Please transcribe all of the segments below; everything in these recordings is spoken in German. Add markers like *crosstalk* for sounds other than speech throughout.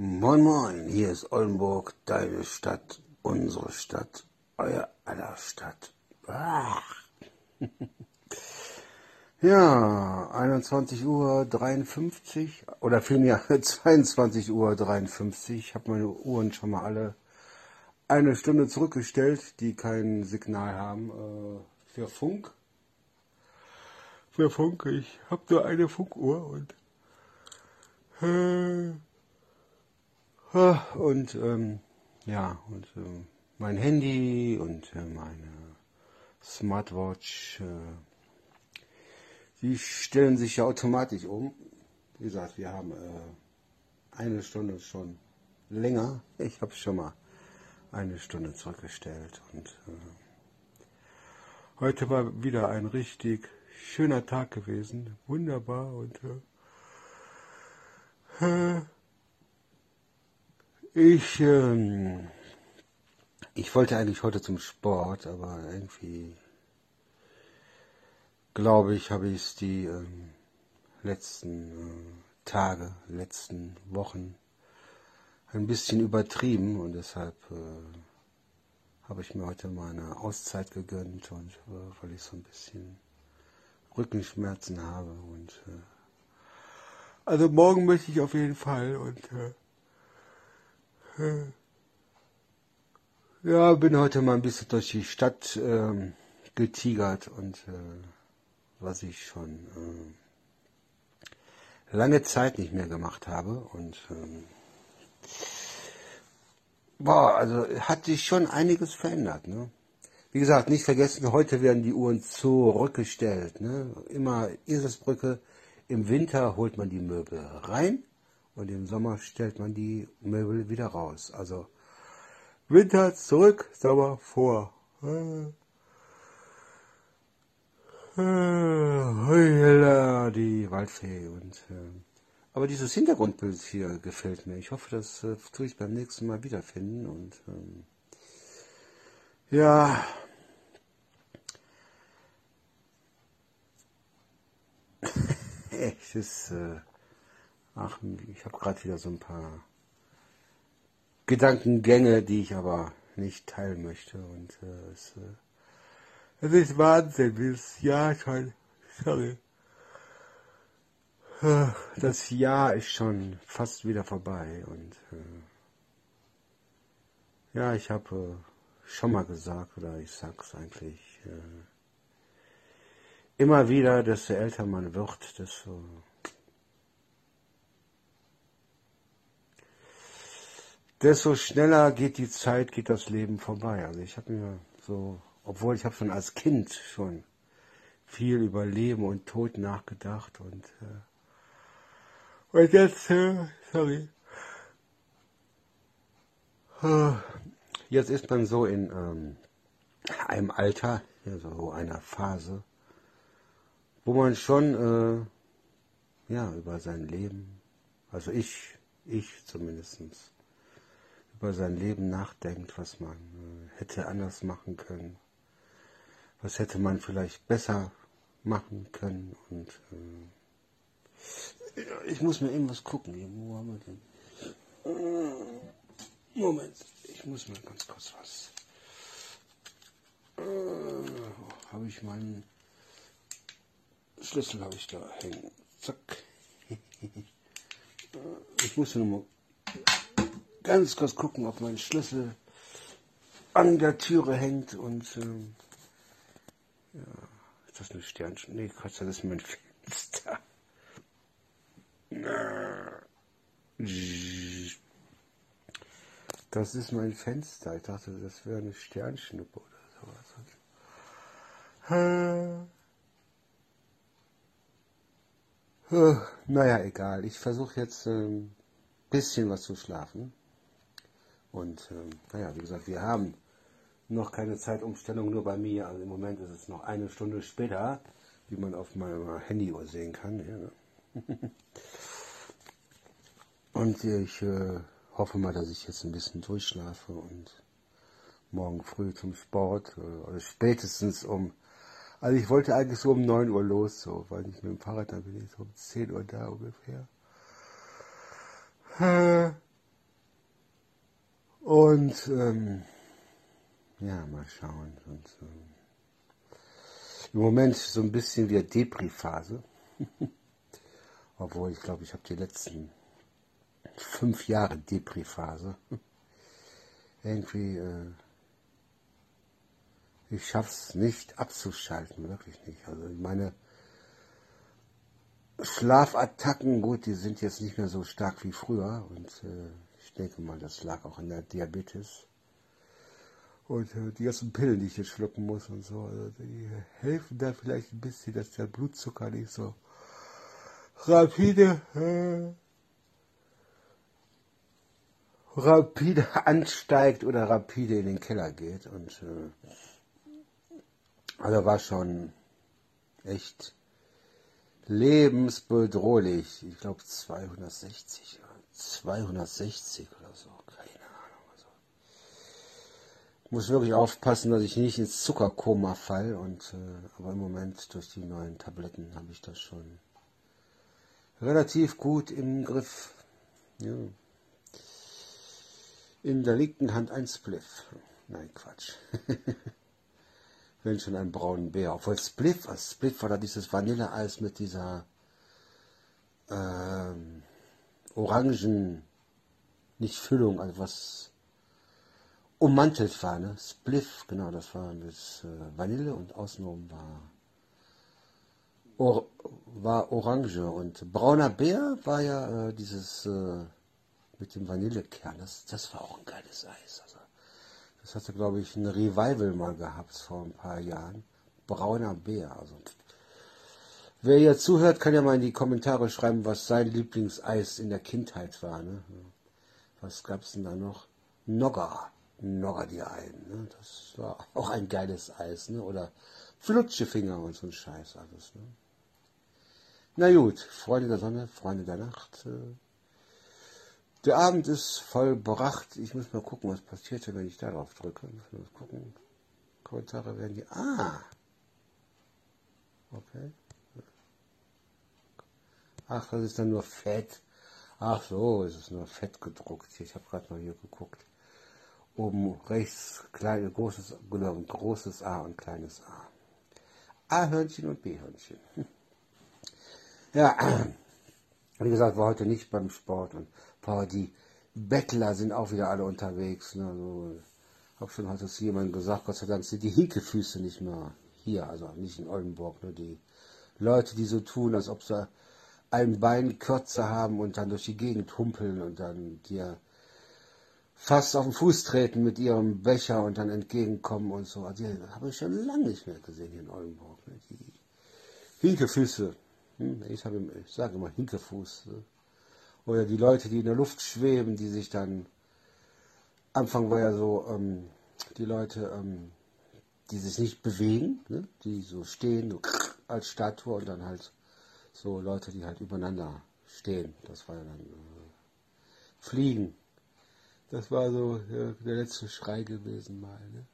Moin Moin, hier ist Oldenburg, deine Stadt, unsere Stadt, euer aller Stadt. *laughs* Ja, 21 Uhr 53 oder vielmehr *laughs* 22 Uhr 53. Ich habe meine Uhren schon mal alle eine Stunde zurückgestellt, die kein Signal haben äh, für Funk. Für Funk, ich habe nur eine Funkuhr und äh, und ähm, ja und äh, mein Handy und äh, meine Smartwatch äh, die stellen sich ja automatisch um. Wie gesagt, wir haben äh, eine Stunde schon länger. Ich habe schon mal eine Stunde zurückgestellt. Und äh, heute war wieder ein richtig schöner Tag gewesen. Wunderbar. Und äh, ich, äh, ich wollte eigentlich heute zum Sport, aber irgendwie glaube ich, habe ich es die äh, letzten äh, Tage, letzten Wochen ein bisschen übertrieben und deshalb äh, habe ich mir heute mal eine Auszeit gegönnt und äh, weil ich so ein bisschen Rückenschmerzen habe und äh, also morgen möchte ich auf jeden Fall und äh, ja, bin heute mal ein bisschen durch die Stadt ähm, getigert und äh, was ich schon äh, lange Zeit nicht mehr gemacht habe. Und ähm, boah, also hat sich schon einiges verändert. Ne? Wie gesagt, nicht vergessen, heute werden die Uhren zurückgestellt. Ne? Immer Eselsbrücke. Im Winter holt man die Möbel rein und im Sommer stellt man die Möbel wieder raus. Also Winter zurück, Sommer vor. Die Waldfee und äh, aber dieses Hintergrundbild hier gefällt mir. Ich hoffe, das äh, tue ich beim nächsten Mal wiederfinden und ähm, ja. *laughs* Echt, ist, äh, ach, ich habe gerade wieder so ein paar Gedankengänge, die ich aber nicht teilen möchte und äh, es äh, es ist Wahnsinn, wie das Jahr schon, sorry. Das Jahr ist schon fast wieder vorbei und äh, ja, ich habe äh, schon mal gesagt, oder ich sag's eigentlich äh, immer wieder, desto älter man wird, desto desto schneller geht die Zeit, geht das Leben vorbei. Also ich habe mir so obwohl ich habe schon als Kind schon viel über Leben und Tod nachgedacht und, äh, und jetzt, äh, sorry, jetzt ist man so in ähm, einem Alter, so einer Phase, wo man schon äh, ja über sein Leben, also ich, ich zumindestens über sein Leben nachdenkt, was man äh, hätte anders machen können was hätte man vielleicht besser machen können und äh, ich muss mir irgendwas gucken. Wo haben wir denn? Äh, Moment, ich muss mal ganz kurz was. Äh, habe ich meinen Schlüssel habe ich da hängen. Zack. *laughs* ich muss nur mal ganz kurz gucken, ob mein Schlüssel an der Türe hängt und äh, ja, ist das eine Sternchen? Nee, Quatsch, das ist mein *laughs* Fenster. Das ist mein Fenster. Ich dachte, das wäre eine Sternschnuppe oder sowas. Naja, egal. Ich versuche jetzt ein ähm, bisschen was zu schlafen. Und ähm, naja, wie gesagt, wir haben noch keine Zeitumstellung, nur bei mir. Also im Moment ist es noch eine Stunde später, wie man auf meiner Handyuhr sehen kann. Ja. *laughs* und ich äh, hoffe mal, dass ich jetzt ein bisschen durchschlafe und morgen früh zum Sport äh, oder spätestens um also ich wollte eigentlich so um 9 Uhr los, so, weil ich mit dem Fahrrad dann bin ich so um 10 Uhr da ungefähr. Und ähm, ja, mal schauen. Und, ähm, Im Moment so ein bisschen wieder Depri-Phase. *laughs* Obwohl, ich glaube, ich habe die letzten fünf Jahre Depri-Phase. *laughs* Irgendwie, äh, ich schaff's nicht abzuschalten, wirklich nicht. Also meine Schlafattacken, gut, die sind jetzt nicht mehr so stark wie früher und äh, ich denke mal, das lag auch an der Diabetes. Und äh, die ganzen Pillen, die ich jetzt schlucken muss und so, also die helfen da vielleicht ein bisschen, dass der Blutzucker nicht so rapide, äh, rapide ansteigt oder rapide in den Keller geht. Und äh, also war schon echt lebensbedrohlich. Ich glaube 260, 260 oder so, keine Ahnung. Also, muss wirklich aufpassen, dass ich nicht ins Zuckerkoma fall. Und äh, aber im Moment durch die neuen Tabletten habe ich das schon relativ gut im Griff. Ja. In der linken Hand ein Spliff. Nein, Quatsch. *laughs* Wenn schon einen braunen Bär. Obwohl Spliff, also Spliff war da dieses Vanilleeis mit dieser ähm, Orangen, nicht Füllung, also was ummantelt war, ne? Spliff, genau, das war das äh, Vanille und außenrum war Or war Orange und brauner Bär war ja äh, dieses äh, mit dem Vanillekern. Das, das war auch ein geiles Eis. Also, das hatte, glaube ich, ein Revival mal gehabt vor ein paar Jahren. Brauner Bär. Also, wer hier zuhört, kann ja mal in die Kommentare schreiben, was sein Lieblingseis in der Kindheit war. Ne? Was gab's denn da noch? Nogger. Nogger die einen. Ne? Das war auch ein geiles Eis. Ne? Oder Flutschefinger und so ein Scheiß alles. Ne? Na gut, Freunde der Sonne, Freunde der Nacht. Äh, der Abend ist vollbracht. Ich muss mal gucken, was passiert, wenn ich darauf drücke. Ich muss mal gucken. Kommentare werden die. Ah! Okay. Ach, das ist dann nur Fett. Ach so, es ist nur Fett gedruckt. Ich habe gerade mal hier geguckt. Oben rechts kleine, großes, genau, großes A und kleines A. A-Hörnchen und B-Hörnchen. *laughs* Ja, *clears throat* wie gesagt, war heute nicht beim Sport und boah, die Bettler sind auch wieder alle unterwegs. Ne? Also, hab schon heute zu jemandem gesagt, Gott sei Dank sind die Hinkefüße nicht mehr hier, also nicht in Oldenburg. Ne? Die Leute, die so tun, als ob sie ein Bein kürzer haben und dann durch die Gegend humpeln und dann dir fast auf den Fuß treten mit ihrem Becher und dann entgegenkommen und so. Also, die habe ich schon lange nicht mehr gesehen hier in Oldenburg. Ne? Die Hinkefüße. Hm, ich, ich sage immer Hinterfuß. Ne? Oder die Leute, die in der Luft schweben, die sich dann, Anfang war ja so, ähm, die Leute, ähm, die sich nicht bewegen, ne? die so stehen, so als Statue und dann halt so Leute, die halt übereinander stehen. Das war ja dann äh, Fliegen. Das war so ja, der letzte Schrei gewesen mal. Ne?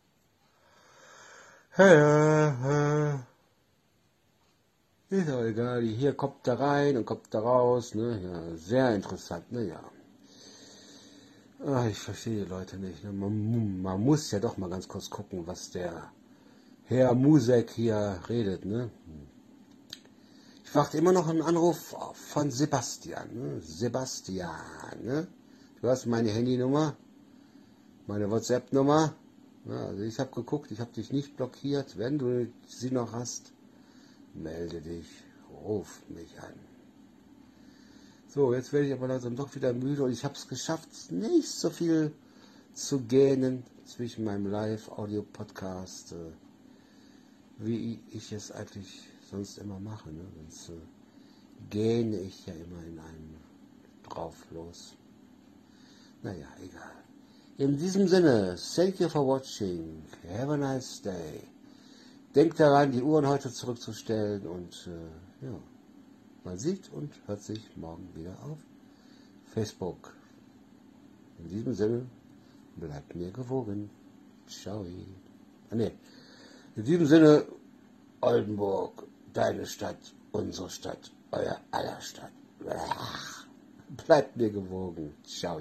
Ja, ja, ist auch egal, hier kommt da rein und kommt da raus, ne? Ja, sehr interessant, ne? Ja. Ach, ich verstehe die Leute nicht. Ne? Man, man, muss ja doch mal ganz kurz gucken, was der Herr Musek hier redet, ne? Ich warte immer noch einen Anruf von Sebastian? Sebastian, ne? Du hast meine Handynummer, meine WhatsApp-Nummer. Ja, also ich habe geguckt, ich habe dich nicht blockiert. Wenn du sie noch hast, melde dich, ruf mich an. So, jetzt werde ich aber langsam doch wieder müde und ich habe es geschafft, nicht so viel zu gähnen zwischen meinem Live-Audio-Podcast, äh, wie ich es eigentlich sonst immer mache. Ne? Sonst äh, gähne ich ja immer in einem drauf los. Naja, egal. In diesem Sinne, thank you for watching. Have a nice day. Denkt daran, die Uhren heute zurückzustellen und äh, ja, man sieht und hört sich morgen wieder auf Facebook. In diesem Sinne, bleibt mir gewogen. Ciao. Ah, nee. In diesem Sinne, Oldenburg, deine Stadt, unsere Stadt, euer aller Stadt. Bleibt mir gewogen. Ciao.